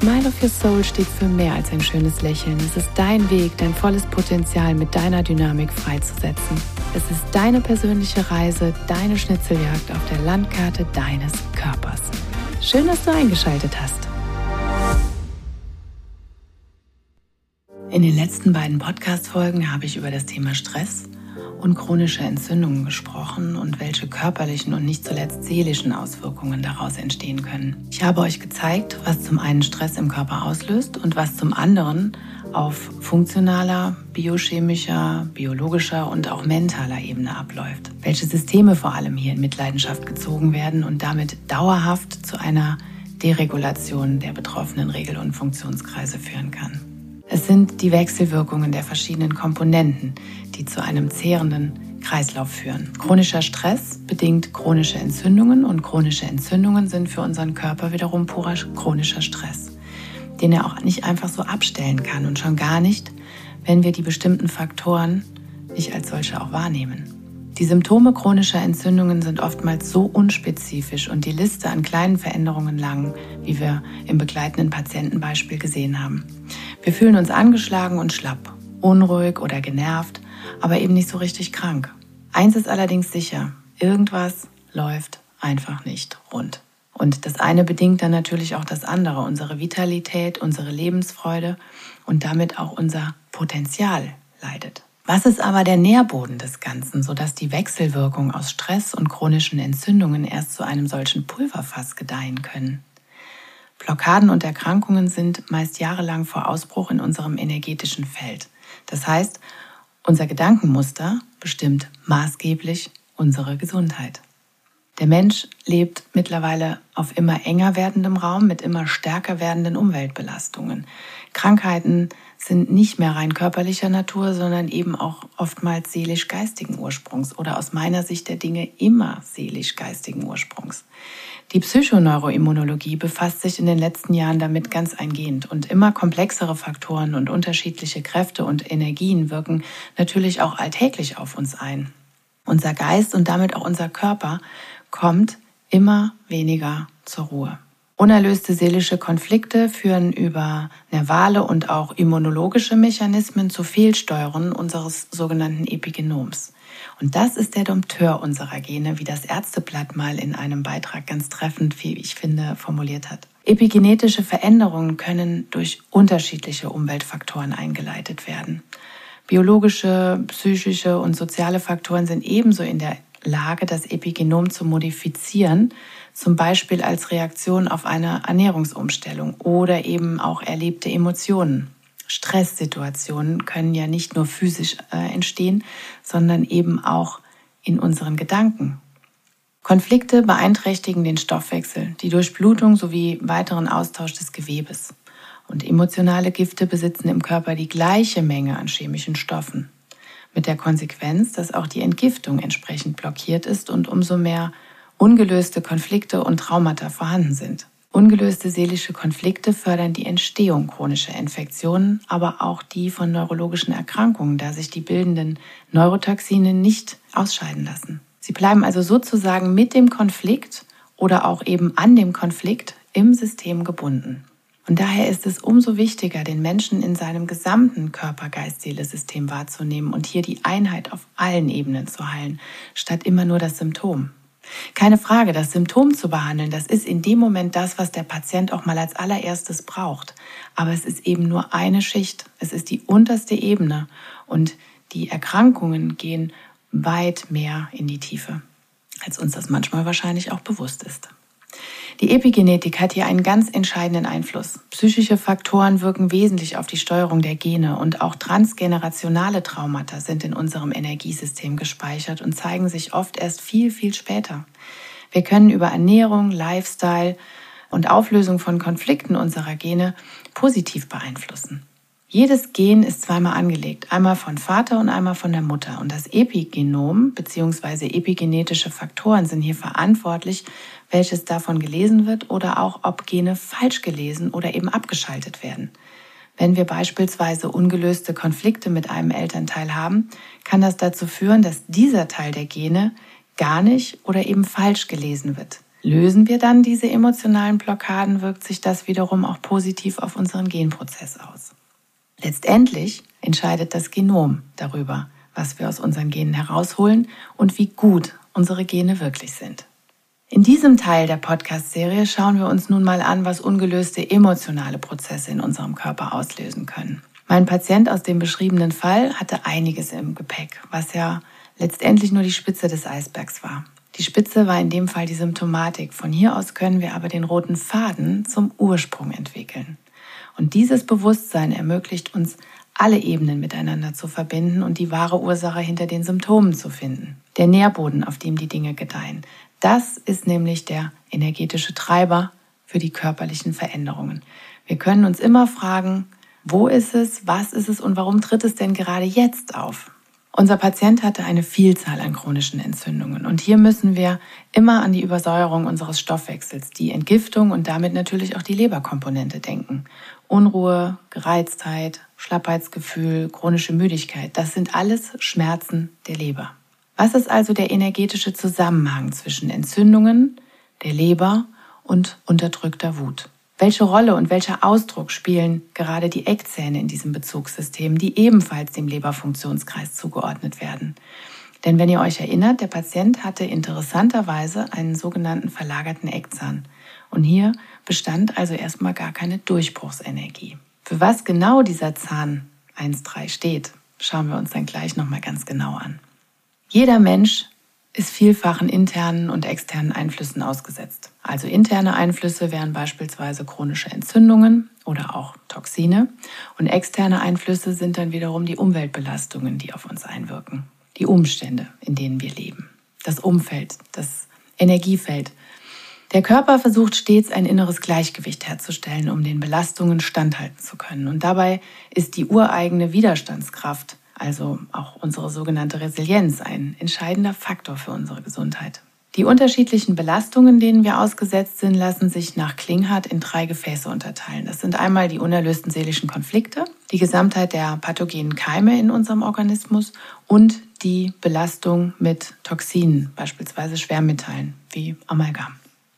Smile of Your Soul steht für mehr als ein schönes Lächeln. Es ist dein Weg, dein volles Potenzial mit deiner Dynamik freizusetzen. Es ist deine persönliche Reise, deine Schnitzeljagd auf der Landkarte deines Körpers. Schön, dass du eingeschaltet hast. In den letzten beiden Podcast-Folgen habe ich über das Thema Stress und chronische Entzündungen gesprochen und welche körperlichen und nicht zuletzt seelischen Auswirkungen daraus entstehen können. Ich habe euch gezeigt, was zum einen Stress im Körper auslöst und was zum anderen auf funktionaler, biochemischer, biologischer und auch mentaler Ebene abläuft. Welche Systeme vor allem hier in Mitleidenschaft gezogen werden und damit dauerhaft zu einer Deregulation der betroffenen Regel- und Funktionskreise führen kann. Es sind die Wechselwirkungen der verschiedenen Komponenten, die zu einem zehrenden Kreislauf führen. Chronischer Stress bedingt chronische Entzündungen und chronische Entzündungen sind für unseren Körper wiederum purer chronischer Stress, den er auch nicht einfach so abstellen kann und schon gar nicht, wenn wir die bestimmten Faktoren nicht als solche auch wahrnehmen. Die Symptome chronischer Entzündungen sind oftmals so unspezifisch und die Liste an kleinen Veränderungen lang, wie wir im begleitenden Patientenbeispiel gesehen haben. Wir fühlen uns angeschlagen und schlapp, unruhig oder genervt, aber eben nicht so richtig krank. Eins ist allerdings sicher, irgendwas läuft einfach nicht rund. Und das eine bedingt dann natürlich auch das andere, unsere Vitalität, unsere Lebensfreude und damit auch unser Potenzial leidet. Was ist aber der Nährboden des Ganzen, sodass die Wechselwirkung aus Stress und chronischen Entzündungen erst zu einem solchen Pulverfass gedeihen können? Blockaden und Erkrankungen sind meist jahrelang vor Ausbruch in unserem energetischen Feld. Das heißt, unser Gedankenmuster bestimmt maßgeblich unsere Gesundheit. Der Mensch lebt mittlerweile auf immer enger werdendem Raum mit immer stärker werdenden Umweltbelastungen. Krankheiten sind nicht mehr rein körperlicher Natur, sondern eben auch oftmals seelisch-geistigen Ursprungs oder aus meiner Sicht der Dinge immer seelisch-geistigen Ursprungs. Die Psychoneuroimmunologie befasst sich in den letzten Jahren damit ganz eingehend und immer komplexere Faktoren und unterschiedliche Kräfte und Energien wirken natürlich auch alltäglich auf uns ein. Unser Geist und damit auch unser Körper kommt immer weniger zur Ruhe. Unerlöste seelische Konflikte führen über nervale und auch immunologische Mechanismen zu Fehlsteuern unseres sogenannten Epigenoms. Und das ist der Dompteur unserer Gene, wie das Ärzteblatt mal in einem Beitrag ganz treffend, wie ich finde, formuliert hat. Epigenetische Veränderungen können durch unterschiedliche Umweltfaktoren eingeleitet werden. Biologische, psychische und soziale Faktoren sind ebenso in der Lage, das Epigenom zu modifizieren, zum Beispiel als Reaktion auf eine Ernährungsumstellung oder eben auch erlebte Emotionen. Stresssituationen können ja nicht nur physisch äh, entstehen, sondern eben auch in unseren Gedanken. Konflikte beeinträchtigen den Stoffwechsel, die Durchblutung sowie weiteren Austausch des Gewebes. Und emotionale Gifte besitzen im Körper die gleiche Menge an chemischen Stoffen. Mit der Konsequenz, dass auch die Entgiftung entsprechend blockiert ist und umso mehr ungelöste Konflikte und Traumata vorhanden sind. Ungelöste seelische Konflikte fördern die Entstehung chronischer Infektionen, aber auch die von neurologischen Erkrankungen, da sich die bildenden Neurotoxine nicht ausscheiden lassen. Sie bleiben also sozusagen mit dem Konflikt oder auch eben an dem Konflikt im System gebunden. Und daher ist es umso wichtiger, den Menschen in seinem gesamten Körper-Geist-Seele-System wahrzunehmen und hier die Einheit auf allen Ebenen zu heilen, statt immer nur das Symptom. Keine Frage, das Symptom zu behandeln, das ist in dem Moment das, was der Patient auch mal als allererstes braucht. Aber es ist eben nur eine Schicht. Es ist die unterste Ebene. Und die Erkrankungen gehen weit mehr in die Tiefe, als uns das manchmal wahrscheinlich auch bewusst ist. Die Epigenetik hat hier einen ganz entscheidenden Einfluss. Psychische Faktoren wirken wesentlich auf die Steuerung der Gene und auch transgenerationale Traumata sind in unserem Energiesystem gespeichert und zeigen sich oft erst viel, viel später. Wir können über Ernährung, Lifestyle und Auflösung von Konflikten unserer Gene positiv beeinflussen. Jedes Gen ist zweimal angelegt, einmal von Vater und einmal von der Mutter. Und das Epigenom bzw. epigenetische Faktoren sind hier verantwortlich, welches davon gelesen wird oder auch ob Gene falsch gelesen oder eben abgeschaltet werden. Wenn wir beispielsweise ungelöste Konflikte mit einem Elternteil haben, kann das dazu führen, dass dieser Teil der Gene gar nicht oder eben falsch gelesen wird. Lösen wir dann diese emotionalen Blockaden, wirkt sich das wiederum auch positiv auf unseren Genprozess aus. Letztendlich entscheidet das Genom darüber, was wir aus unseren Genen herausholen und wie gut unsere Gene wirklich sind. In diesem Teil der Podcast-Serie schauen wir uns nun mal an, was ungelöste emotionale Prozesse in unserem Körper auslösen können. Mein Patient aus dem beschriebenen Fall hatte einiges im Gepäck, was ja letztendlich nur die Spitze des Eisbergs war. Die Spitze war in dem Fall die Symptomatik. Von hier aus können wir aber den roten Faden zum Ursprung entwickeln. Und dieses Bewusstsein ermöglicht uns, alle Ebenen miteinander zu verbinden und die wahre Ursache hinter den Symptomen zu finden. Der Nährboden, auf dem die Dinge gedeihen. Das ist nämlich der energetische Treiber für die körperlichen Veränderungen. Wir können uns immer fragen, wo ist es, was ist es und warum tritt es denn gerade jetzt auf? Unser Patient hatte eine Vielzahl an chronischen Entzündungen und hier müssen wir immer an die Übersäuerung unseres Stoffwechsels, die Entgiftung und damit natürlich auch die Leberkomponente denken. Unruhe, Gereiztheit, Schlappheitsgefühl, chronische Müdigkeit, das sind alles Schmerzen der Leber. Was ist also der energetische Zusammenhang zwischen Entzündungen, der Leber und unterdrückter Wut? Welche Rolle und welcher Ausdruck spielen gerade die Eckzähne in diesem Bezugssystem, die ebenfalls dem Leberfunktionskreis zugeordnet werden? Denn wenn ihr euch erinnert, der Patient hatte interessanterweise einen sogenannten verlagerten Eckzahn. Und hier bestand also erstmal gar keine Durchbruchsenergie. Für was genau dieser Zahn 1.3 steht, schauen wir uns dann gleich nochmal ganz genau an. Jeder Mensch ist vielfachen internen und externen Einflüssen ausgesetzt. Also interne Einflüsse wären beispielsweise chronische Entzündungen oder auch Toxine und externe Einflüsse sind dann wiederum die Umweltbelastungen, die auf uns einwirken, die Umstände, in denen wir leben, das Umfeld, das Energiefeld. Der Körper versucht stets ein inneres Gleichgewicht herzustellen, um den Belastungen standhalten zu können. Und dabei ist die ureigene Widerstandskraft also auch unsere sogenannte Resilienz, ein entscheidender Faktor für unsere Gesundheit. Die unterschiedlichen Belastungen, denen wir ausgesetzt sind, lassen sich nach Klinghardt in drei Gefäße unterteilen. Das sind einmal die unerlösten seelischen Konflikte, die Gesamtheit der pathogenen Keime in unserem Organismus und die Belastung mit Toxinen, beispielsweise Schwermetallen wie Amalgam.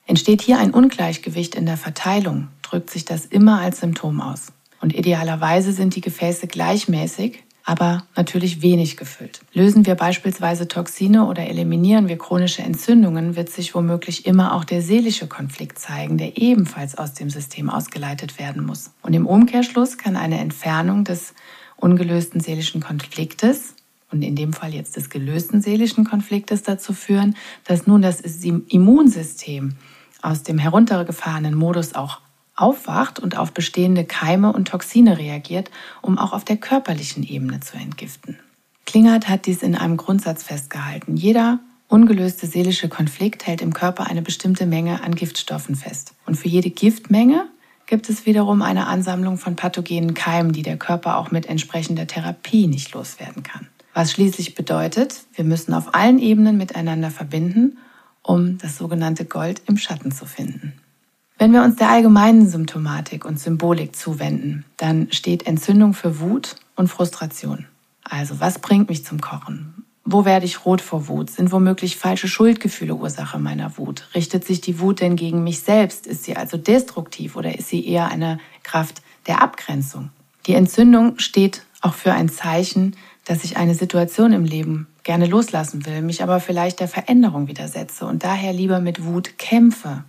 Entsteht hier ein Ungleichgewicht in der Verteilung, drückt sich das immer als Symptom aus. Und idealerweise sind die Gefäße gleichmäßig, aber natürlich wenig gefüllt. Lösen wir beispielsweise Toxine oder eliminieren wir chronische Entzündungen, wird sich womöglich immer auch der seelische Konflikt zeigen, der ebenfalls aus dem System ausgeleitet werden muss. Und im Umkehrschluss kann eine Entfernung des ungelösten seelischen Konfliktes und in dem Fall jetzt des gelösten seelischen Konfliktes dazu führen, dass nun das Immunsystem aus dem heruntergefahrenen Modus auch aufwacht und auf bestehende Keime und Toxine reagiert, um auch auf der körperlichen Ebene zu entgiften. Klingert hat dies in einem Grundsatz festgehalten. Jeder ungelöste seelische Konflikt hält im Körper eine bestimmte Menge an Giftstoffen fest. Und für jede Giftmenge gibt es wiederum eine Ansammlung von pathogenen Keimen, die der Körper auch mit entsprechender Therapie nicht loswerden kann. Was schließlich bedeutet, wir müssen auf allen Ebenen miteinander verbinden, um das sogenannte Gold im Schatten zu finden. Wenn wir uns der allgemeinen Symptomatik und Symbolik zuwenden, dann steht Entzündung für Wut und Frustration. Also was bringt mich zum Kochen? Wo werde ich rot vor Wut? Sind womöglich falsche Schuldgefühle Ursache meiner Wut? Richtet sich die Wut denn gegen mich selbst? Ist sie also destruktiv oder ist sie eher eine Kraft der Abgrenzung? Die Entzündung steht auch für ein Zeichen, dass ich eine Situation im Leben gerne loslassen will, mich aber vielleicht der Veränderung widersetze und daher lieber mit Wut kämpfe,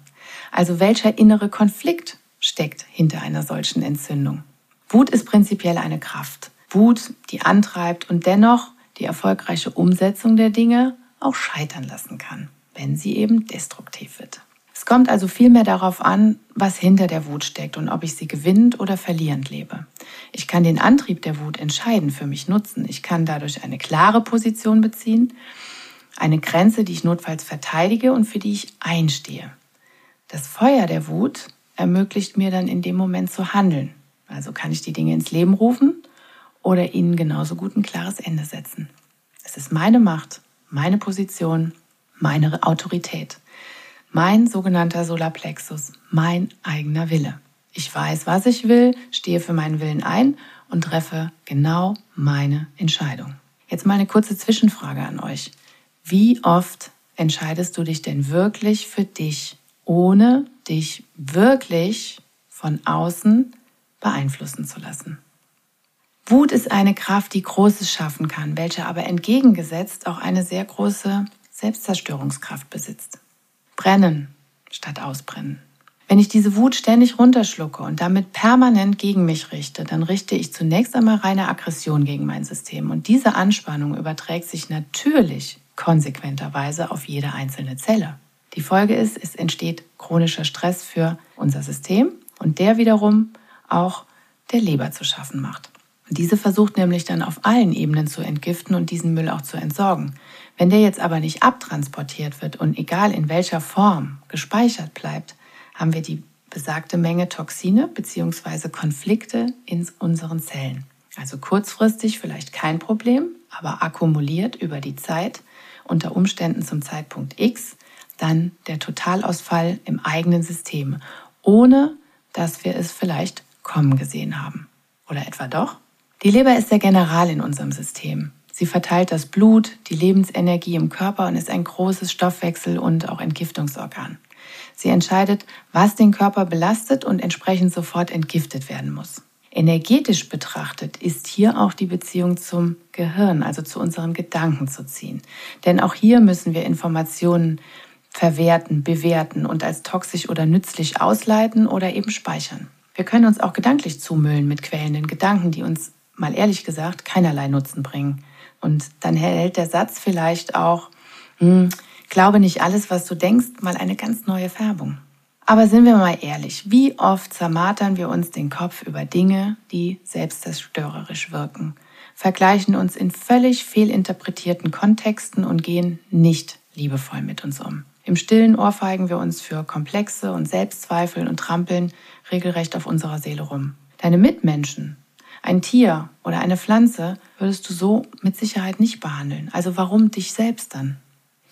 also welcher innere Konflikt steckt hinter einer solchen Entzündung? Wut ist prinzipiell eine Kraft. Wut, die antreibt und dennoch die erfolgreiche Umsetzung der Dinge auch scheitern lassen kann, wenn sie eben destruktiv wird. Es kommt also vielmehr darauf an, was hinter der Wut steckt und ob ich sie gewinnend oder verlierend lebe. Ich kann den Antrieb der Wut entscheiden für mich nutzen. Ich kann dadurch eine klare Position beziehen, eine Grenze, die ich notfalls verteidige und für die ich einstehe. Das Feuer der Wut ermöglicht mir dann in dem Moment zu handeln. Also kann ich die Dinge ins Leben rufen oder ihnen genauso gut ein klares Ende setzen. Es ist meine Macht, meine Position, meine Autorität, mein sogenannter Solarplexus, mein eigener Wille. Ich weiß, was ich will, stehe für meinen Willen ein und treffe genau meine Entscheidung. Jetzt mal eine kurze Zwischenfrage an euch. Wie oft entscheidest du dich denn wirklich für dich, ohne dich wirklich von außen beeinflussen zu lassen? Wut ist eine Kraft, die Großes schaffen kann, welche aber entgegengesetzt auch eine sehr große Selbstzerstörungskraft besitzt. Brennen statt ausbrennen. Wenn ich diese Wut ständig runterschlucke und damit permanent gegen mich richte, dann richte ich zunächst einmal reine Aggression gegen mein System. Und diese Anspannung überträgt sich natürlich konsequenterweise auf jede einzelne Zelle. Die Folge ist, es entsteht chronischer Stress für unser System und der wiederum auch der Leber zu schaffen macht. Diese versucht nämlich dann auf allen Ebenen zu entgiften und diesen Müll auch zu entsorgen. Wenn der jetzt aber nicht abtransportiert wird und egal in welcher Form gespeichert bleibt, haben wir die besagte Menge Toxine bzw. Konflikte in unseren Zellen. Also kurzfristig vielleicht kein Problem, aber akkumuliert über die Zeit, unter Umständen zum Zeitpunkt X, dann der Totalausfall im eigenen System, ohne dass wir es vielleicht kommen gesehen haben. Oder etwa doch? Die Leber ist der General in unserem System. Sie verteilt das Blut, die Lebensenergie im Körper und ist ein großes Stoffwechsel- und auch Entgiftungsorgan. Sie entscheidet, was den Körper belastet und entsprechend sofort entgiftet werden muss. Energetisch betrachtet ist hier auch die Beziehung zum Gehirn, also zu unseren Gedanken zu ziehen. Denn auch hier müssen wir Informationen verwerten, bewerten und als toxisch oder nützlich ausleiten oder eben speichern. Wir können uns auch gedanklich zumüllen mit quälenden Gedanken, die uns, mal ehrlich gesagt, keinerlei Nutzen bringen. Und dann erhält der Satz vielleicht auch, hm, Glaube nicht alles, was du denkst, mal eine ganz neue Färbung. Aber sind wir mal ehrlich, wie oft zermartern wir uns den Kopf über Dinge, die selbstzerstörerisch wirken, vergleichen uns in völlig fehlinterpretierten Kontexten und gehen nicht liebevoll mit uns um. Im stillen ohrfeigen wir uns für Komplexe und Selbstzweifel und trampeln regelrecht auf unserer Seele rum. Deine Mitmenschen, ein Tier oder eine Pflanze würdest du so mit Sicherheit nicht behandeln. Also warum dich selbst dann?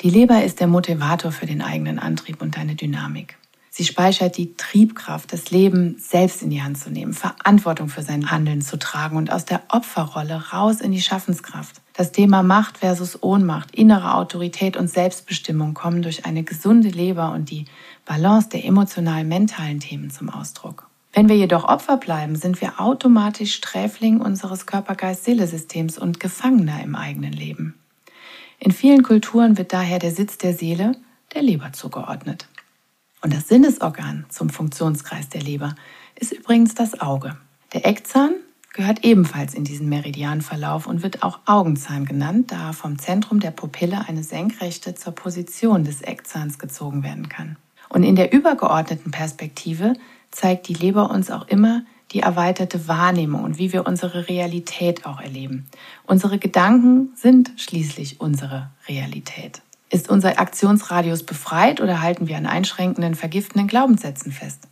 Die Leber ist der Motivator für den eigenen Antrieb und deine Dynamik. Sie speichert die Triebkraft, das Leben selbst in die Hand zu nehmen, Verantwortung für sein Handeln zu tragen und aus der Opferrolle raus in die Schaffenskraft. Das Thema Macht versus Ohnmacht, innere Autorität und Selbstbestimmung kommen durch eine gesunde Leber und die Balance der emotional-mentalen Themen zum Ausdruck. Wenn wir jedoch Opfer bleiben, sind wir automatisch Sträfling unseres Körper-Geist-Seele-Systems und Gefangener im eigenen Leben. In vielen Kulturen wird daher der Sitz der Seele der Leber zugeordnet. Und das Sinnesorgan zum Funktionskreis der Leber ist übrigens das Auge. Der Eckzahn gehört ebenfalls in diesen Meridianverlauf und wird auch Augenzahn genannt, da vom Zentrum der Pupille eine Senkrechte zur Position des Eckzahns gezogen werden kann. Und in der übergeordneten Perspektive zeigt die Leber uns auch immer die erweiterte Wahrnehmung und wie wir unsere Realität auch erleben. Unsere Gedanken sind schließlich unsere Realität. Ist unser Aktionsradius befreit oder halten wir an einschränkenden, vergiftenden Glaubenssätzen fest?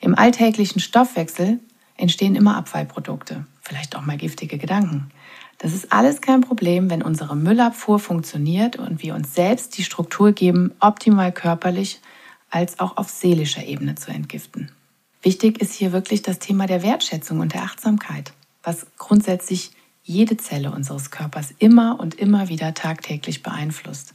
Im alltäglichen Stoffwechsel entstehen immer Abfallprodukte, vielleicht auch mal giftige Gedanken. Das ist alles kein Problem, wenn unsere Müllabfuhr funktioniert und wir uns selbst die Struktur geben, optimal körperlich als auch auf seelischer Ebene zu entgiften. Wichtig ist hier wirklich das Thema der Wertschätzung und der Achtsamkeit, was grundsätzlich jede Zelle unseres Körpers immer und immer wieder tagtäglich beeinflusst.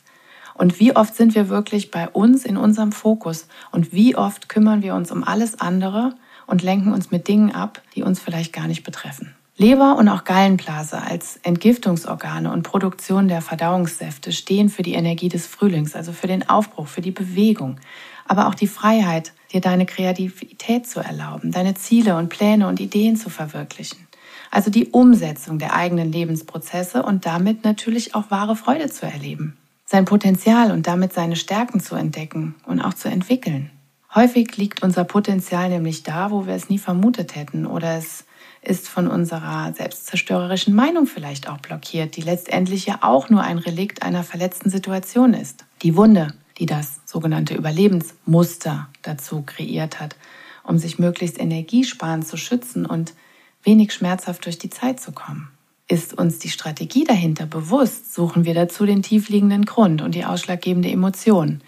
Und wie oft sind wir wirklich bei uns in unserem Fokus und wie oft kümmern wir uns um alles andere und lenken uns mit Dingen ab, die uns vielleicht gar nicht betreffen. Leber und auch Gallenblase als Entgiftungsorgane und Produktion der Verdauungssäfte stehen für die Energie des Frühlings, also für den Aufbruch, für die Bewegung, aber auch die Freiheit, dir deine Kreativität zu erlauben, deine Ziele und Pläne und Ideen zu verwirklichen. Also die Umsetzung der eigenen Lebensprozesse und damit natürlich auch wahre Freude zu erleben. Sein Potenzial und damit seine Stärken zu entdecken und auch zu entwickeln. Häufig liegt unser Potenzial nämlich da, wo wir es nie vermutet hätten oder es ist von unserer selbstzerstörerischen Meinung vielleicht auch blockiert, die letztendlich ja auch nur ein Relikt einer verletzten Situation ist. Die Wunde, die das sogenannte Überlebensmuster dazu kreiert hat, um sich möglichst energiesparend zu schützen und wenig schmerzhaft durch die Zeit zu kommen. Ist uns die Strategie dahinter bewusst, suchen wir dazu den tiefliegenden Grund und die ausschlaggebende Emotion,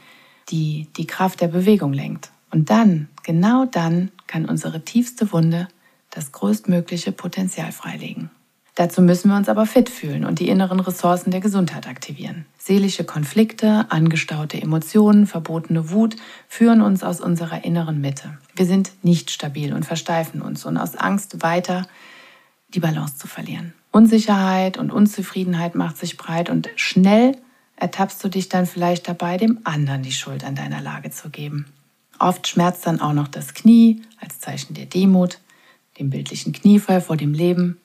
die die Kraft der Bewegung lenkt. Und dann, genau dann, kann unsere tiefste Wunde das größtmögliche Potenzial freilegen. Dazu müssen wir uns aber fit fühlen und die inneren Ressourcen der Gesundheit aktivieren. Seelische Konflikte, angestaute Emotionen, verbotene Wut führen uns aus unserer inneren Mitte. Wir sind nicht stabil und versteifen uns und aus Angst weiter die Balance zu verlieren. Unsicherheit und Unzufriedenheit macht sich breit und schnell ertappst du dich dann vielleicht dabei, dem anderen die Schuld an deiner Lage zu geben. Oft schmerzt dann auch noch das Knie als Zeichen der Demut, dem bildlichen Kniefall vor dem Leben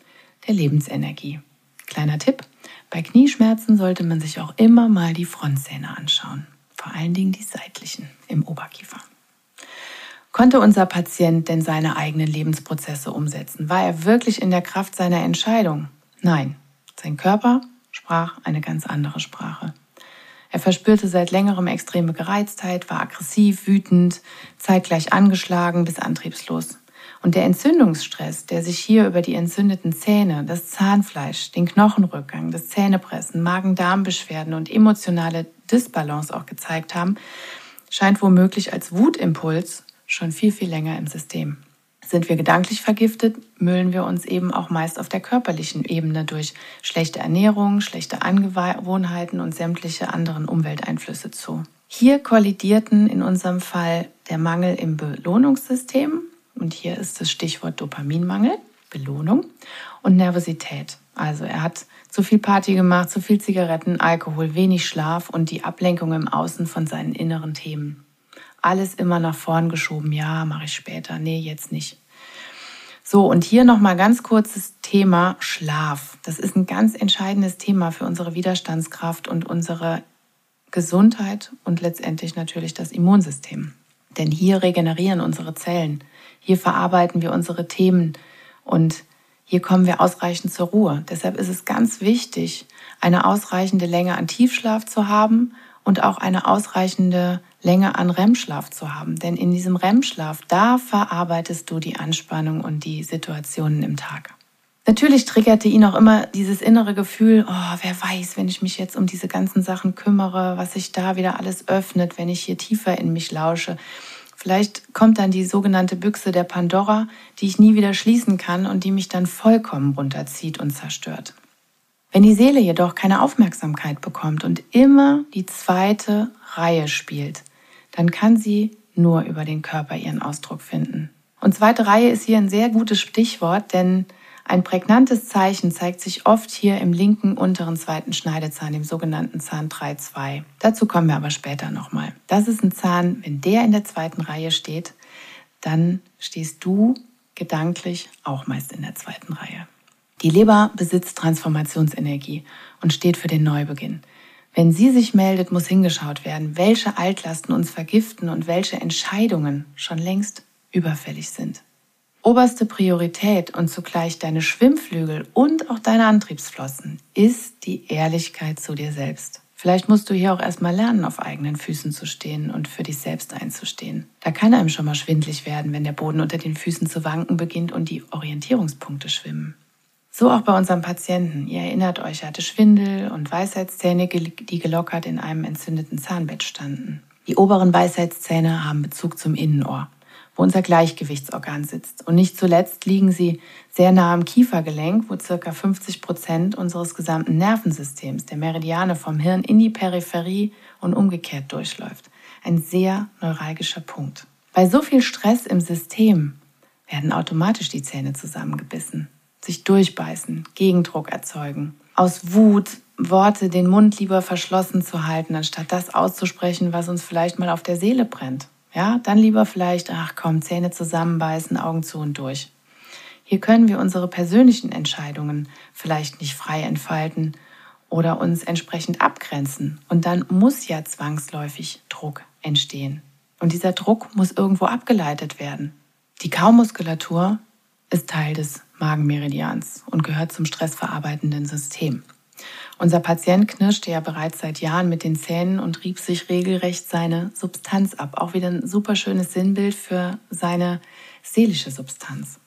der Lebensenergie. Kleiner Tipp, bei Knieschmerzen sollte man sich auch immer mal die Frontzähne anschauen, vor allen Dingen die seitlichen im Oberkiefer. Konnte unser Patient denn seine eigenen Lebensprozesse umsetzen? War er wirklich in der Kraft seiner Entscheidung? Nein, sein Körper sprach eine ganz andere Sprache. Er verspürte seit längerem extreme Gereiztheit, war aggressiv, wütend, zeitgleich angeschlagen bis antriebslos. Und der Entzündungsstress, der sich hier über die entzündeten Zähne, das Zahnfleisch, den Knochenrückgang, das Zähnepressen, Magen-Darm-Beschwerden und emotionale Disbalance auch gezeigt haben, scheint womöglich als Wutimpuls schon viel, viel länger im System. Sind wir gedanklich vergiftet, müllen wir uns eben auch meist auf der körperlichen Ebene durch schlechte Ernährung, schlechte Angewohnheiten und sämtliche anderen Umwelteinflüsse zu. Hier kollidierten in unserem Fall der Mangel im Belohnungssystem, und hier ist das Stichwort Dopaminmangel, Belohnung und Nervosität. Also er hat zu viel Party gemacht, zu viel Zigaretten, Alkohol, wenig Schlaf und die Ablenkung im Außen von seinen inneren Themen. Alles immer nach vorn geschoben. Ja, mache ich später. Nee, jetzt nicht. So, und hier nochmal ganz kurzes Thema Schlaf. Das ist ein ganz entscheidendes Thema für unsere Widerstandskraft und unsere Gesundheit und letztendlich natürlich das Immunsystem. Denn hier regenerieren unsere Zellen. Hier verarbeiten wir unsere Themen und hier kommen wir ausreichend zur Ruhe. Deshalb ist es ganz wichtig, eine ausreichende Länge an Tiefschlaf zu haben und auch eine ausreichende Länge an REM-Schlaf zu haben. Denn in diesem REM-Schlaf, da verarbeitest du die Anspannung und die Situationen im Tag. Natürlich triggerte ihn auch immer dieses innere Gefühl, oh, wer weiß, wenn ich mich jetzt um diese ganzen Sachen kümmere, was sich da wieder alles öffnet, wenn ich hier tiefer in mich lausche. Vielleicht kommt dann die sogenannte Büchse der Pandora, die ich nie wieder schließen kann und die mich dann vollkommen runterzieht und zerstört. Wenn die Seele jedoch keine Aufmerksamkeit bekommt und immer die zweite Reihe spielt, dann kann sie nur über den Körper ihren Ausdruck finden. Und zweite Reihe ist hier ein sehr gutes Stichwort, denn ein prägnantes Zeichen zeigt sich oft hier im linken unteren zweiten Schneidezahn, dem sogenannten Zahn 3-2. Dazu kommen wir aber später nochmal. Das ist ein Zahn, wenn der in der zweiten Reihe steht, dann stehst du gedanklich auch meist in der zweiten Reihe. Die Leber besitzt Transformationsenergie und steht für den Neubeginn. Wenn sie sich meldet, muss hingeschaut werden, welche Altlasten uns vergiften und welche Entscheidungen schon längst überfällig sind. Oberste Priorität und zugleich deine Schwimmflügel und auch deine Antriebsflossen ist die Ehrlichkeit zu dir selbst. Vielleicht musst du hier auch erstmal lernen, auf eigenen Füßen zu stehen und für dich selbst einzustehen. Da kann einem schon mal schwindlig werden, wenn der Boden unter den Füßen zu wanken beginnt und die Orientierungspunkte schwimmen. So auch bei unserem Patienten. Ihr erinnert euch, er hatte Schwindel und Weisheitszähne, die gelockert in einem entzündeten Zahnbett standen. Die oberen Weisheitszähne haben Bezug zum Innenohr wo unser Gleichgewichtsorgan sitzt. Und nicht zuletzt liegen sie sehr nah am Kiefergelenk, wo circa 50 Prozent unseres gesamten Nervensystems, der Meridiane vom Hirn in die Peripherie und umgekehrt durchläuft. Ein sehr neuralgischer Punkt. Bei so viel Stress im System werden automatisch die Zähne zusammengebissen, sich durchbeißen, Gegendruck erzeugen. Aus Wut Worte den Mund lieber verschlossen zu halten, anstatt das auszusprechen, was uns vielleicht mal auf der Seele brennt. Ja, dann lieber vielleicht, ach komm, Zähne zusammenbeißen, Augen zu und durch. Hier können wir unsere persönlichen Entscheidungen vielleicht nicht frei entfalten oder uns entsprechend abgrenzen. Und dann muss ja zwangsläufig Druck entstehen. Und dieser Druck muss irgendwo abgeleitet werden. Die Kaumuskulatur ist Teil des Magenmeridians und gehört zum stressverarbeitenden System. Unser Patient knirschte ja bereits seit Jahren mit den Zähnen und rieb sich regelrecht seine Substanz ab. Auch wieder ein super schönes Sinnbild für seine seelische Substanz.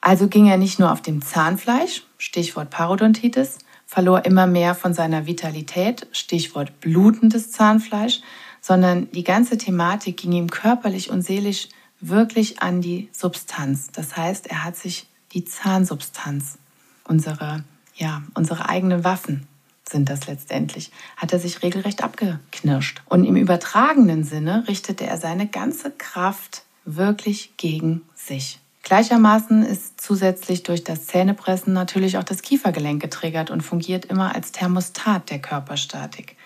Also ging er nicht nur auf dem Zahnfleisch, Stichwort Parodontitis, verlor immer mehr von seiner Vitalität, Stichwort blutendes Zahnfleisch, sondern die ganze Thematik ging ihm körperlich und seelisch wirklich an die Substanz. Das heißt, er hat sich die Zahnsubstanz, unsere, ja, unsere eigenen Waffen sind das letztendlich, hat er sich regelrecht abgeknirscht. Und im übertragenen Sinne richtete er seine ganze Kraft wirklich gegen sich. Gleichermaßen ist zusätzlich durch das Zähnepressen natürlich auch das Kiefergelenk getriggert und fungiert immer als Thermostat der Körperstatik.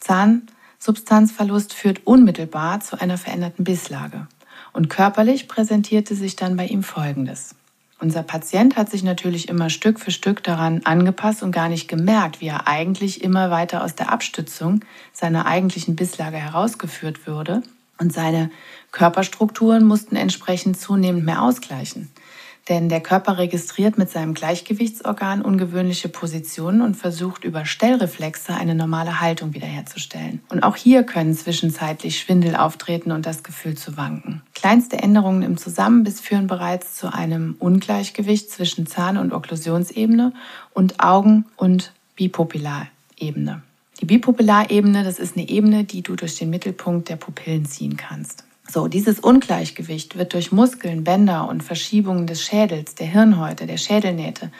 Zahnsubstanzverlust führt unmittelbar zu einer veränderten Bisslage. Und körperlich präsentierte sich dann bei ihm Folgendes. Unser Patient hat sich natürlich immer Stück für Stück daran angepasst und gar nicht gemerkt, wie er eigentlich immer weiter aus der Abstützung seiner eigentlichen Bisslage herausgeführt würde und seine Körperstrukturen mussten entsprechend zunehmend mehr ausgleichen. Denn der Körper registriert mit seinem Gleichgewichtsorgan ungewöhnliche Positionen und versucht über Stellreflexe eine normale Haltung wiederherzustellen. Und auch hier können zwischenzeitlich Schwindel auftreten und das Gefühl zu wanken. Kleinste Änderungen im Zusammenbiss führen bereits zu einem Ungleichgewicht zwischen Zahn- und Okklusionsebene und Augen- und Bipupillarebene. Die Bipupillarebene, das ist eine Ebene, die du durch den Mittelpunkt der Pupillen ziehen kannst. So, dieses Ungleichgewicht wird durch Muskeln, Bänder und Verschiebungen des Schädels, der Hirnhäute, der Schädelnähte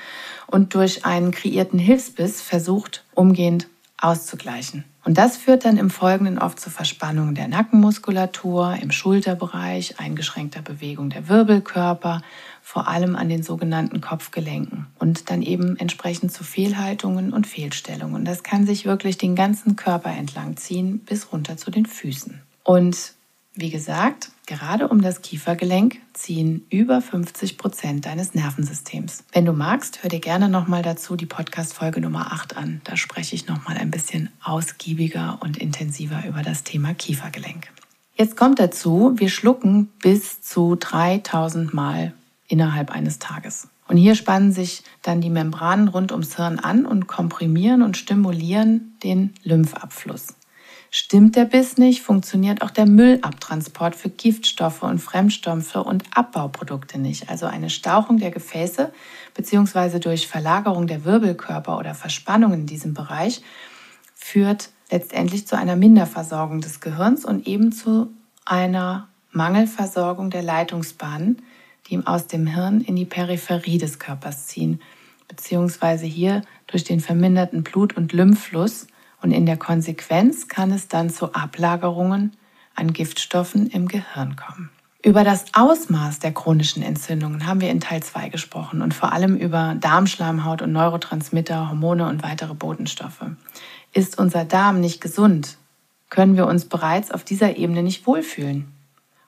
und durch einen kreierten Hilfsbiss versucht, umgehend auszugleichen. Und das führt dann im Folgenden oft zu Verspannungen der Nackenmuskulatur, im Schulterbereich, eingeschränkter Bewegung der Wirbelkörper, vor allem an den sogenannten Kopfgelenken und dann eben entsprechend zu Fehlhaltungen und Fehlstellungen. Das kann sich wirklich den ganzen Körper entlang ziehen bis runter zu den Füßen. Und wie gesagt, gerade um das Kiefergelenk ziehen über 50 Prozent deines Nervensystems. Wenn du magst, hör dir gerne nochmal dazu die Podcast-Folge Nummer 8 an. Da spreche ich nochmal ein bisschen ausgiebiger und intensiver über das Thema Kiefergelenk. Jetzt kommt dazu, wir schlucken bis zu 3000 Mal innerhalb eines Tages. Und hier spannen sich dann die Membranen rund ums Hirn an und komprimieren und stimulieren den Lymphabfluss. Stimmt der Biss nicht, funktioniert auch der Müllabtransport für Giftstoffe und Fremdstoffe und Abbauprodukte nicht. Also eine Stauchung der Gefäße bzw. durch Verlagerung der Wirbelkörper oder Verspannung in diesem Bereich führt letztendlich zu einer Minderversorgung des Gehirns und eben zu einer Mangelversorgung der Leitungsbahnen, die aus dem Hirn in die Peripherie des Körpers ziehen, beziehungsweise hier durch den verminderten Blut- und Lymphfluss und in der Konsequenz kann es dann zu Ablagerungen an Giftstoffen im Gehirn kommen. Über das Ausmaß der chronischen Entzündungen haben wir in Teil 2 gesprochen und vor allem über Darmschleimhaut und Neurotransmitter, Hormone und weitere Botenstoffe. Ist unser Darm nicht gesund, können wir uns bereits auf dieser Ebene nicht wohlfühlen.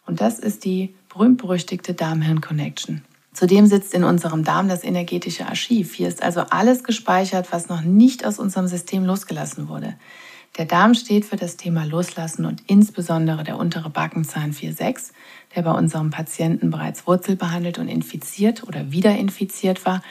Und das ist die berühmt-berüchtigte Darm-Hirn-Connection. Zudem sitzt in unserem Darm das energetische Archiv. Hier ist also alles gespeichert, was noch nicht aus unserem System losgelassen wurde. Der Darm steht für das Thema Loslassen und insbesondere der untere Backenzahn 4-6, der bei unserem Patienten bereits wurzelbehandelt und infiziert oder wieder infiziert war,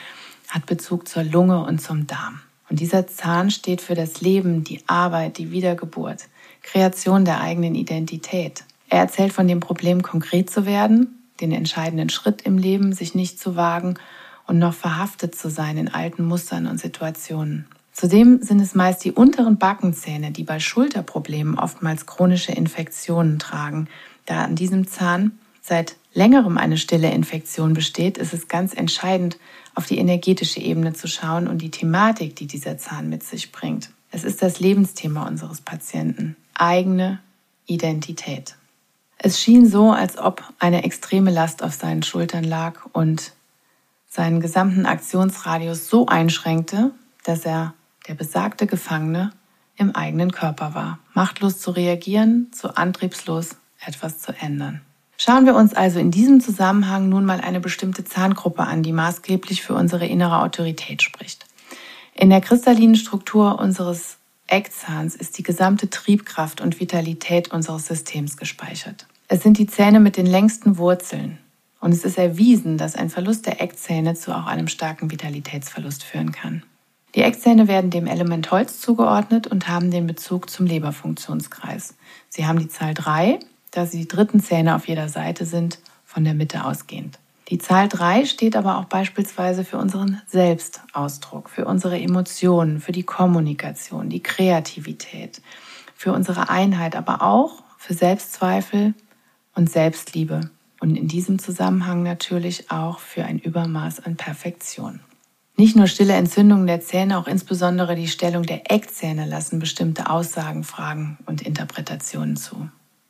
hat Bezug zur Lunge und zum Darm. Und dieser Zahn steht für das Leben, die Arbeit, die Wiedergeburt, Kreation der eigenen Identität. Er erzählt von dem Problem, konkret zu werden den entscheidenden Schritt im Leben, sich nicht zu wagen und noch verhaftet zu sein in alten Mustern und Situationen. Zudem sind es meist die unteren Backenzähne, die bei Schulterproblemen oftmals chronische Infektionen tragen. Da an diesem Zahn seit längerem eine stille Infektion besteht, ist es ganz entscheidend, auf die energetische Ebene zu schauen und die Thematik, die dieser Zahn mit sich bringt. Es ist das Lebensthema unseres Patienten, eigene Identität. Es schien so, als ob eine extreme Last auf seinen Schultern lag und seinen gesamten Aktionsradius so einschränkte, dass er, der besagte Gefangene, im eigenen Körper war, machtlos zu reagieren, zu antriebslos etwas zu ändern. Schauen wir uns also in diesem Zusammenhang nun mal eine bestimmte Zahngruppe an, die maßgeblich für unsere innere Autorität spricht. In der kristallinen Struktur unseres Eckzahns ist die gesamte Triebkraft und Vitalität unseres Systems gespeichert. Es sind die Zähne mit den längsten Wurzeln. Und es ist erwiesen, dass ein Verlust der Eckzähne zu auch einem starken Vitalitätsverlust führen kann. Die Eckzähne werden dem Element Holz zugeordnet und haben den Bezug zum Leberfunktionskreis. Sie haben die Zahl 3, da sie die dritten Zähne auf jeder Seite sind, von der Mitte ausgehend. Die Zahl 3 steht aber auch beispielsweise für unseren Selbstausdruck, für unsere Emotionen, für die Kommunikation, die Kreativität, für unsere Einheit, aber auch für Selbstzweifel und Selbstliebe. Und in diesem Zusammenhang natürlich auch für ein Übermaß an Perfektion. Nicht nur stille Entzündungen der Zähne, auch insbesondere die Stellung der Eckzähne lassen bestimmte Aussagen, Fragen und Interpretationen zu.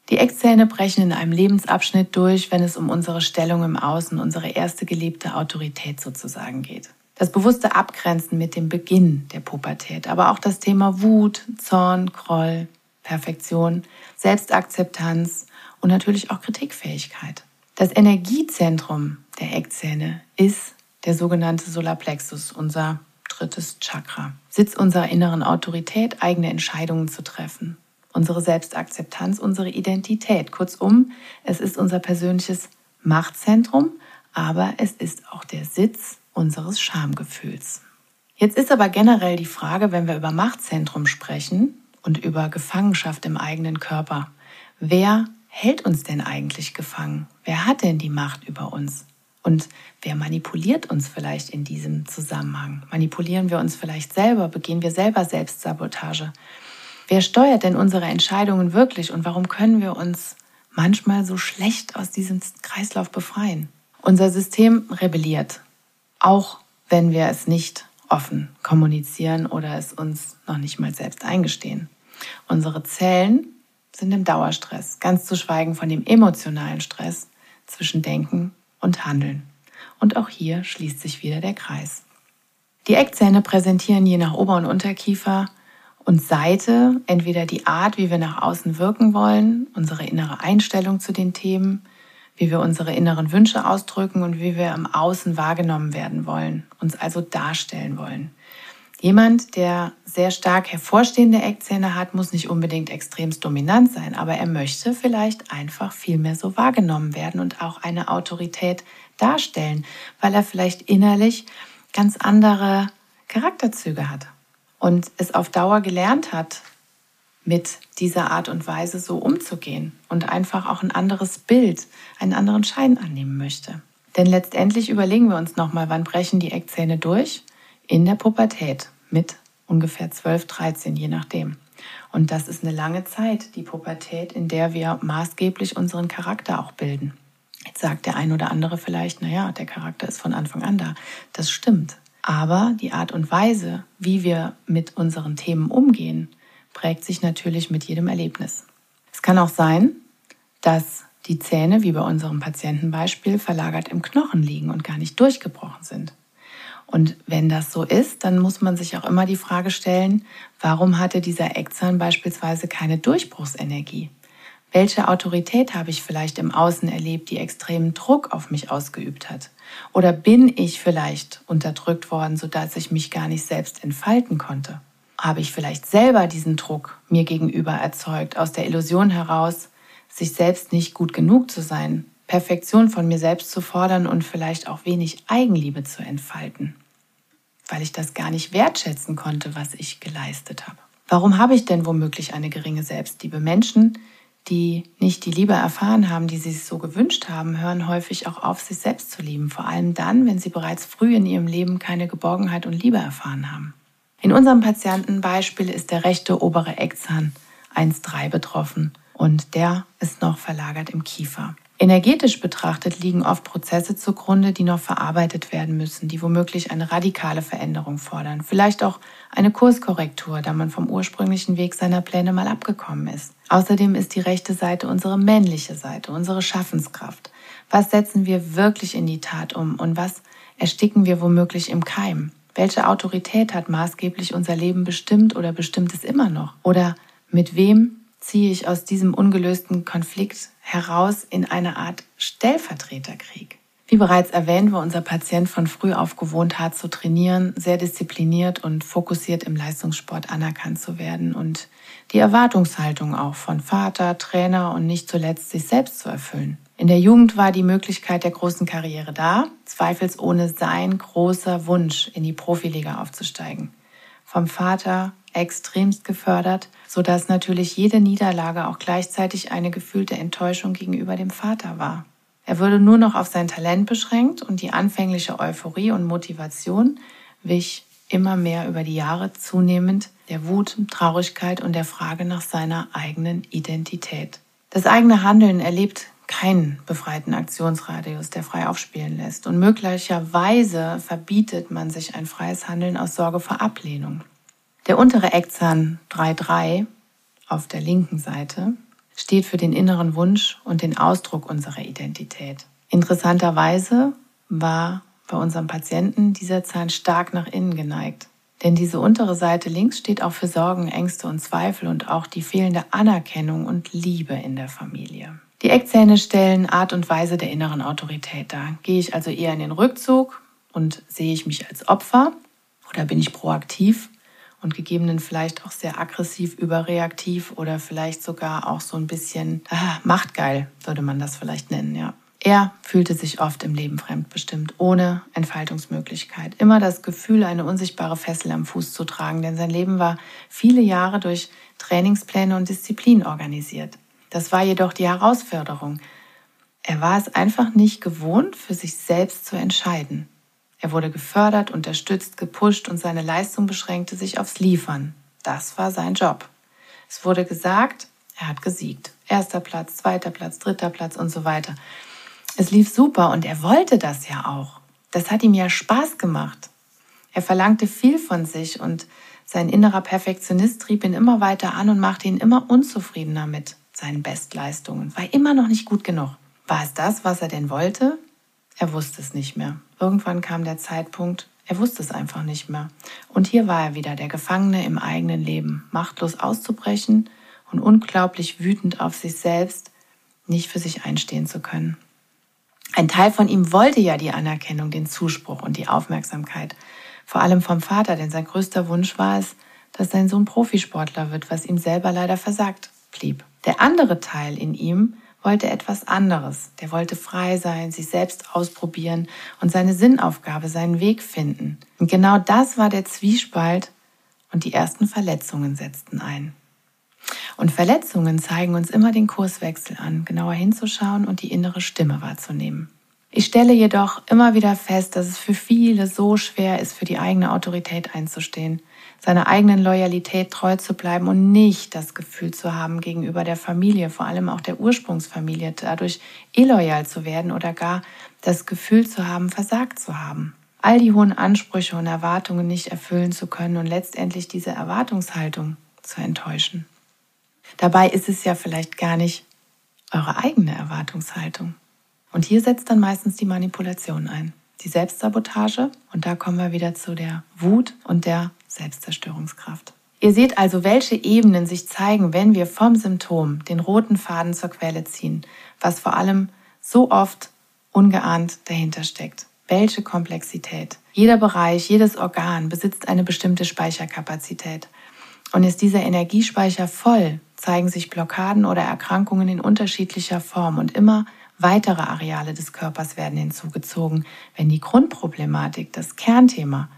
Die Eckzähne brechen in einem Lebensabschnitt durch, wenn es um unsere Stellung im Außen, unsere erste gelebte Autorität sozusagen geht. Das bewusste Abgrenzen mit dem Beginn der Pubertät, aber auch das Thema Wut, Zorn, Groll, Perfektion, Selbstakzeptanz und natürlich auch Kritikfähigkeit. Das Energiezentrum der Eckzähne ist der sogenannte Solarplexus, unser drittes Chakra. Sitz unserer inneren Autorität, eigene Entscheidungen zu treffen. Unsere Selbstakzeptanz, unsere Identität. Kurzum, es ist unser persönliches Machtzentrum, aber es ist auch der Sitz unseres Schamgefühls. Jetzt ist aber generell die Frage, wenn wir über Machtzentrum sprechen und über Gefangenschaft im eigenen Körper, wer hält uns denn eigentlich gefangen? Wer hat denn die Macht über uns? Und wer manipuliert uns vielleicht in diesem Zusammenhang? Manipulieren wir uns vielleicht selber? Begehen wir selber Selbstsabotage? Wer steuert denn unsere Entscheidungen wirklich und warum können wir uns manchmal so schlecht aus diesem Kreislauf befreien? Unser System rebelliert, auch wenn wir es nicht offen kommunizieren oder es uns noch nicht mal selbst eingestehen. Unsere Zellen sind im Dauerstress, ganz zu schweigen von dem emotionalen Stress zwischen Denken und Handeln. Und auch hier schließt sich wieder der Kreis. Die Eckzähne präsentieren je nach Ober- und Unterkiefer und Seite entweder die Art, wie wir nach außen wirken wollen, unsere innere Einstellung zu den Themen, wie wir unsere inneren Wünsche ausdrücken und wie wir im Außen wahrgenommen werden wollen, uns also darstellen wollen. Jemand, der sehr stark hervorstehende Eckzähne hat, muss nicht unbedingt extremst dominant sein, aber er möchte vielleicht einfach viel mehr so wahrgenommen werden und auch eine Autorität darstellen, weil er vielleicht innerlich ganz andere Charakterzüge hat und es auf Dauer gelernt hat, mit dieser Art und Weise so umzugehen und einfach auch ein anderes Bild, einen anderen Schein annehmen möchte. Denn letztendlich überlegen wir uns nochmal, wann brechen die Eckzähne durch? in der Pubertät mit ungefähr 12, 13, je nachdem. Und das ist eine lange Zeit, die Pubertät, in der wir maßgeblich unseren Charakter auch bilden. Jetzt sagt der ein oder andere vielleicht, naja, der Charakter ist von Anfang an da. Das stimmt. Aber die Art und Weise, wie wir mit unseren Themen umgehen, prägt sich natürlich mit jedem Erlebnis. Es kann auch sein, dass die Zähne, wie bei unserem Patientenbeispiel, verlagert im Knochen liegen und gar nicht durchgebrochen sind. Und wenn das so ist, dann muss man sich auch immer die Frage stellen, warum hatte dieser Eckzahn beispielsweise keine Durchbruchsenergie? Welche Autorität habe ich vielleicht im Außen erlebt, die extremen Druck auf mich ausgeübt hat? Oder bin ich vielleicht unterdrückt worden, sodass ich mich gar nicht selbst entfalten konnte? Habe ich vielleicht selber diesen Druck mir gegenüber erzeugt, aus der Illusion heraus, sich selbst nicht gut genug zu sein, Perfektion von mir selbst zu fordern und vielleicht auch wenig Eigenliebe zu entfalten, weil ich das gar nicht wertschätzen konnte, was ich geleistet habe. Warum habe ich denn womöglich eine geringe Selbstliebe? Menschen, die nicht die Liebe erfahren haben, die sie sich so gewünscht haben, hören häufig auch auf, sich selbst zu lieben. Vor allem dann, wenn sie bereits früh in ihrem Leben keine Geborgenheit und Liebe erfahren haben. In unserem Patientenbeispiel ist der rechte obere Eckzahn 1,3 betroffen und der ist noch verlagert im Kiefer. Energetisch betrachtet liegen oft Prozesse zugrunde, die noch verarbeitet werden müssen, die womöglich eine radikale Veränderung fordern. Vielleicht auch eine Kurskorrektur, da man vom ursprünglichen Weg seiner Pläne mal abgekommen ist. Außerdem ist die rechte Seite unsere männliche Seite, unsere Schaffenskraft. Was setzen wir wirklich in die Tat um und was ersticken wir womöglich im Keim? Welche Autorität hat maßgeblich unser Leben bestimmt oder bestimmt es immer noch? Oder mit wem ziehe ich aus diesem ungelösten Konflikt heraus in eine Art Stellvertreterkrieg. Wie bereits erwähnt, war unser Patient von früh auf gewohnt, hart zu trainieren, sehr diszipliniert und fokussiert im Leistungssport anerkannt zu werden und die Erwartungshaltung auch von Vater, Trainer und nicht zuletzt sich selbst zu erfüllen. In der Jugend war die Möglichkeit der großen Karriere da, zweifelsohne sein großer Wunsch, in die Profiliga aufzusteigen. Vom Vater extremst gefördert, sodass natürlich jede Niederlage auch gleichzeitig eine gefühlte Enttäuschung gegenüber dem Vater war. Er wurde nur noch auf sein Talent beschränkt und die anfängliche Euphorie und Motivation wich immer mehr über die Jahre zunehmend der Wut, Traurigkeit und der Frage nach seiner eigenen Identität. Das eigene Handeln erlebt keinen befreiten Aktionsradius, der frei aufspielen lässt. Und möglicherweise verbietet man sich ein freies Handeln aus Sorge vor Ablehnung. Der untere Eckzahn 3.3 auf der linken Seite steht für den inneren Wunsch und den Ausdruck unserer Identität. Interessanterweise war bei unserem Patienten dieser Zahn stark nach innen geneigt. Denn diese untere Seite links steht auch für Sorgen, Ängste und Zweifel und auch die fehlende Anerkennung und Liebe in der Familie. Die Eckzähne stellen Art und Weise der inneren Autorität dar. Gehe ich also eher in den Rückzug und sehe ich mich als Opfer oder bin ich proaktiv und gegebenen vielleicht auch sehr aggressiv, überreaktiv oder vielleicht sogar auch so ein bisschen ah, machtgeil, würde man das vielleicht nennen, ja. Er fühlte sich oft im Leben fremdbestimmt, ohne Entfaltungsmöglichkeit. Immer das Gefühl, eine unsichtbare Fessel am Fuß zu tragen, denn sein Leben war viele Jahre durch Trainingspläne und Disziplin organisiert. Das war jedoch die Herausforderung. Er war es einfach nicht gewohnt, für sich selbst zu entscheiden. Er wurde gefördert, unterstützt, gepusht und seine Leistung beschränkte sich aufs Liefern. Das war sein Job. Es wurde gesagt, er hat gesiegt. Erster Platz, zweiter Platz, dritter Platz und so weiter. Es lief super und er wollte das ja auch. Das hat ihm ja Spaß gemacht. Er verlangte viel von sich und sein innerer Perfektionist trieb ihn immer weiter an und machte ihn immer unzufriedener mit seinen Bestleistungen. War immer noch nicht gut genug. War es das, was er denn wollte? Er wusste es nicht mehr. Irgendwann kam der Zeitpunkt, er wusste es einfach nicht mehr. Und hier war er wieder, der Gefangene im eigenen Leben, machtlos auszubrechen und unglaublich wütend auf sich selbst, nicht für sich einstehen zu können. Ein Teil von ihm wollte ja die Anerkennung, den Zuspruch und die Aufmerksamkeit, vor allem vom Vater, denn sein größter Wunsch war es, dass sein Sohn Profisportler wird, was ihm selber leider versagt blieb. Der andere Teil in ihm wollte etwas anderes. Der wollte frei sein, sich selbst ausprobieren und seine Sinnaufgabe, seinen Weg finden. Und genau das war der Zwiespalt und die ersten Verletzungen setzten ein. Und Verletzungen zeigen uns immer den Kurswechsel an, genauer hinzuschauen und die innere Stimme wahrzunehmen. Ich stelle jedoch immer wieder fest, dass es für viele so schwer ist, für die eigene Autorität einzustehen, seiner eigenen Loyalität treu zu bleiben und nicht das Gefühl zu haben, gegenüber der Familie, vor allem auch der Ursprungsfamilie, dadurch illoyal zu werden oder gar das Gefühl zu haben, versagt zu haben. All die hohen Ansprüche und Erwartungen nicht erfüllen zu können und letztendlich diese Erwartungshaltung zu enttäuschen. Dabei ist es ja vielleicht gar nicht eure eigene Erwartungshaltung. Und hier setzt dann meistens die Manipulation ein, die Selbstsabotage und da kommen wir wieder zu der Wut und der Selbstzerstörungskraft. Ihr seht also, welche Ebenen sich zeigen, wenn wir vom Symptom den roten Faden zur Quelle ziehen, was vor allem so oft ungeahnt dahinter steckt. Welche Komplexität. Jeder Bereich, jedes Organ besitzt eine bestimmte Speicherkapazität. Und ist dieser Energiespeicher voll, zeigen sich Blockaden oder Erkrankungen in unterschiedlicher Form und immer weitere Areale des Körpers werden hinzugezogen, wenn die Grundproblematik, das Kernthema,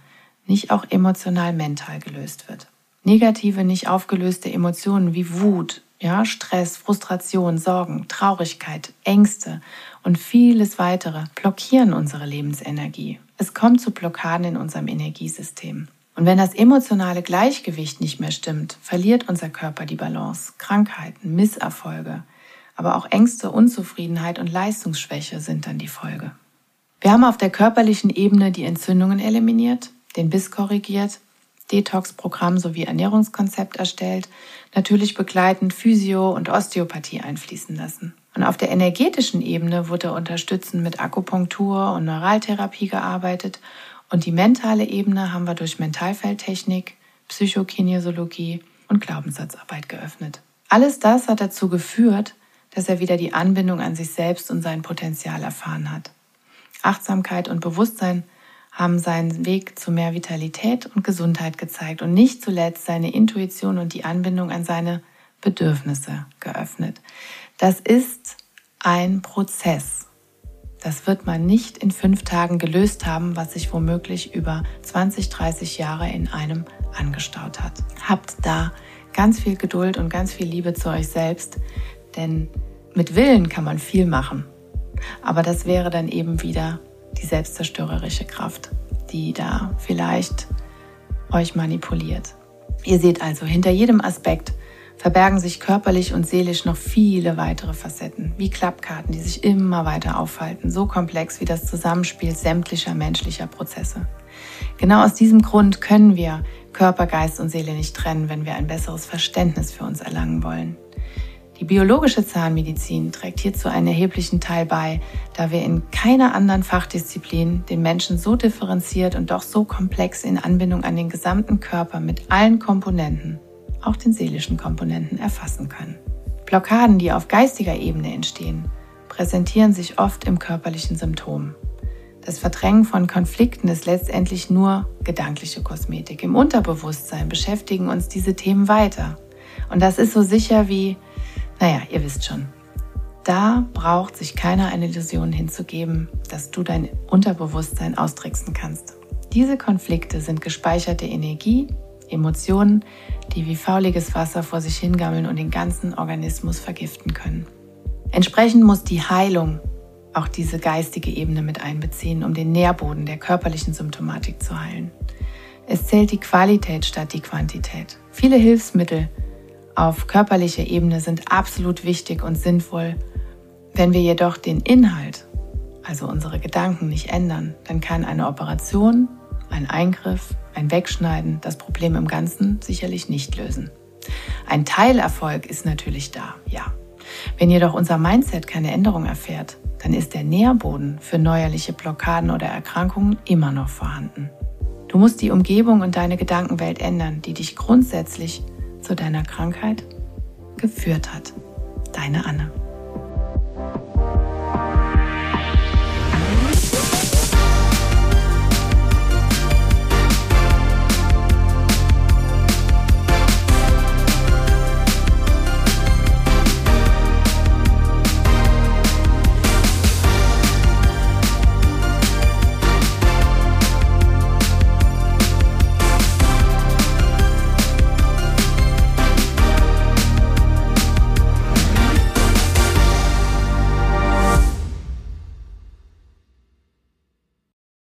nicht auch emotional mental gelöst wird. Negative, nicht aufgelöste Emotionen wie Wut, ja, Stress, Frustration, Sorgen, Traurigkeit, Ängste und vieles weitere blockieren unsere Lebensenergie. Es kommt zu Blockaden in unserem Energiesystem. Und wenn das emotionale Gleichgewicht nicht mehr stimmt, verliert unser Körper die Balance. Krankheiten, Misserfolge, aber auch Ängste, Unzufriedenheit und Leistungsschwäche sind dann die Folge. Wir haben auf der körperlichen Ebene die Entzündungen eliminiert, den Biss korrigiert, Detox-Programm sowie Ernährungskonzept erstellt, natürlich begleitend Physio- und Osteopathie einfließen lassen. Und auf der energetischen Ebene wurde unterstützend mit Akupunktur und Neuraltherapie gearbeitet und die mentale Ebene haben wir durch Mentalfeldtechnik, Psychokinesiologie und Glaubenssatzarbeit geöffnet. Alles das hat dazu geführt, dass er wieder die Anbindung an sich selbst und sein Potenzial erfahren hat. Achtsamkeit und Bewusstsein haben seinen Weg zu mehr Vitalität und Gesundheit gezeigt und nicht zuletzt seine Intuition und die Anbindung an seine Bedürfnisse geöffnet. Das ist ein Prozess. Das wird man nicht in fünf Tagen gelöst haben, was sich womöglich über 20, 30 Jahre in einem angestaut hat. Habt da ganz viel Geduld und ganz viel Liebe zu euch selbst, denn mit Willen kann man viel machen. Aber das wäre dann eben wieder die selbstzerstörerische Kraft, die da vielleicht euch manipuliert. Ihr seht also, hinter jedem Aspekt verbergen sich körperlich und seelisch noch viele weitere Facetten, wie Klappkarten, die sich immer weiter aufhalten, so komplex wie das Zusammenspiel sämtlicher menschlicher Prozesse. Genau aus diesem Grund können wir Körper, Geist und Seele nicht trennen, wenn wir ein besseres Verständnis für uns erlangen wollen. Die biologische Zahnmedizin trägt hierzu einen erheblichen Teil bei, da wir in keiner anderen Fachdisziplin den Menschen so differenziert und doch so komplex in Anbindung an den gesamten Körper mit allen Komponenten, auch den seelischen Komponenten, erfassen können. Blockaden, die auf geistiger Ebene entstehen, präsentieren sich oft im körperlichen Symptom. Das Verdrängen von Konflikten ist letztendlich nur gedankliche Kosmetik. Im Unterbewusstsein beschäftigen uns diese Themen weiter. Und das ist so sicher wie naja, ihr wisst schon. Da braucht sich keiner eine Illusion hinzugeben, dass du dein Unterbewusstsein austricksen kannst. Diese Konflikte sind gespeicherte Energie, Emotionen, die wie fauliges Wasser vor sich hingammeln und den ganzen Organismus vergiften können. Entsprechend muss die Heilung auch diese geistige Ebene mit einbeziehen, um den Nährboden der körperlichen Symptomatik zu heilen. Es zählt die Qualität statt die Quantität. Viele Hilfsmittel auf körperlicher Ebene sind absolut wichtig und sinnvoll. Wenn wir jedoch den Inhalt, also unsere Gedanken, nicht ändern, dann kann eine Operation, ein Eingriff, ein Wegschneiden das Problem im Ganzen sicherlich nicht lösen. Ein Teilerfolg ist natürlich da, ja. Wenn jedoch unser Mindset keine Änderung erfährt, dann ist der Nährboden für neuerliche Blockaden oder Erkrankungen immer noch vorhanden. Du musst die Umgebung und deine Gedankenwelt ändern, die dich grundsätzlich zu deiner Krankheit geführt hat. Deine Anne.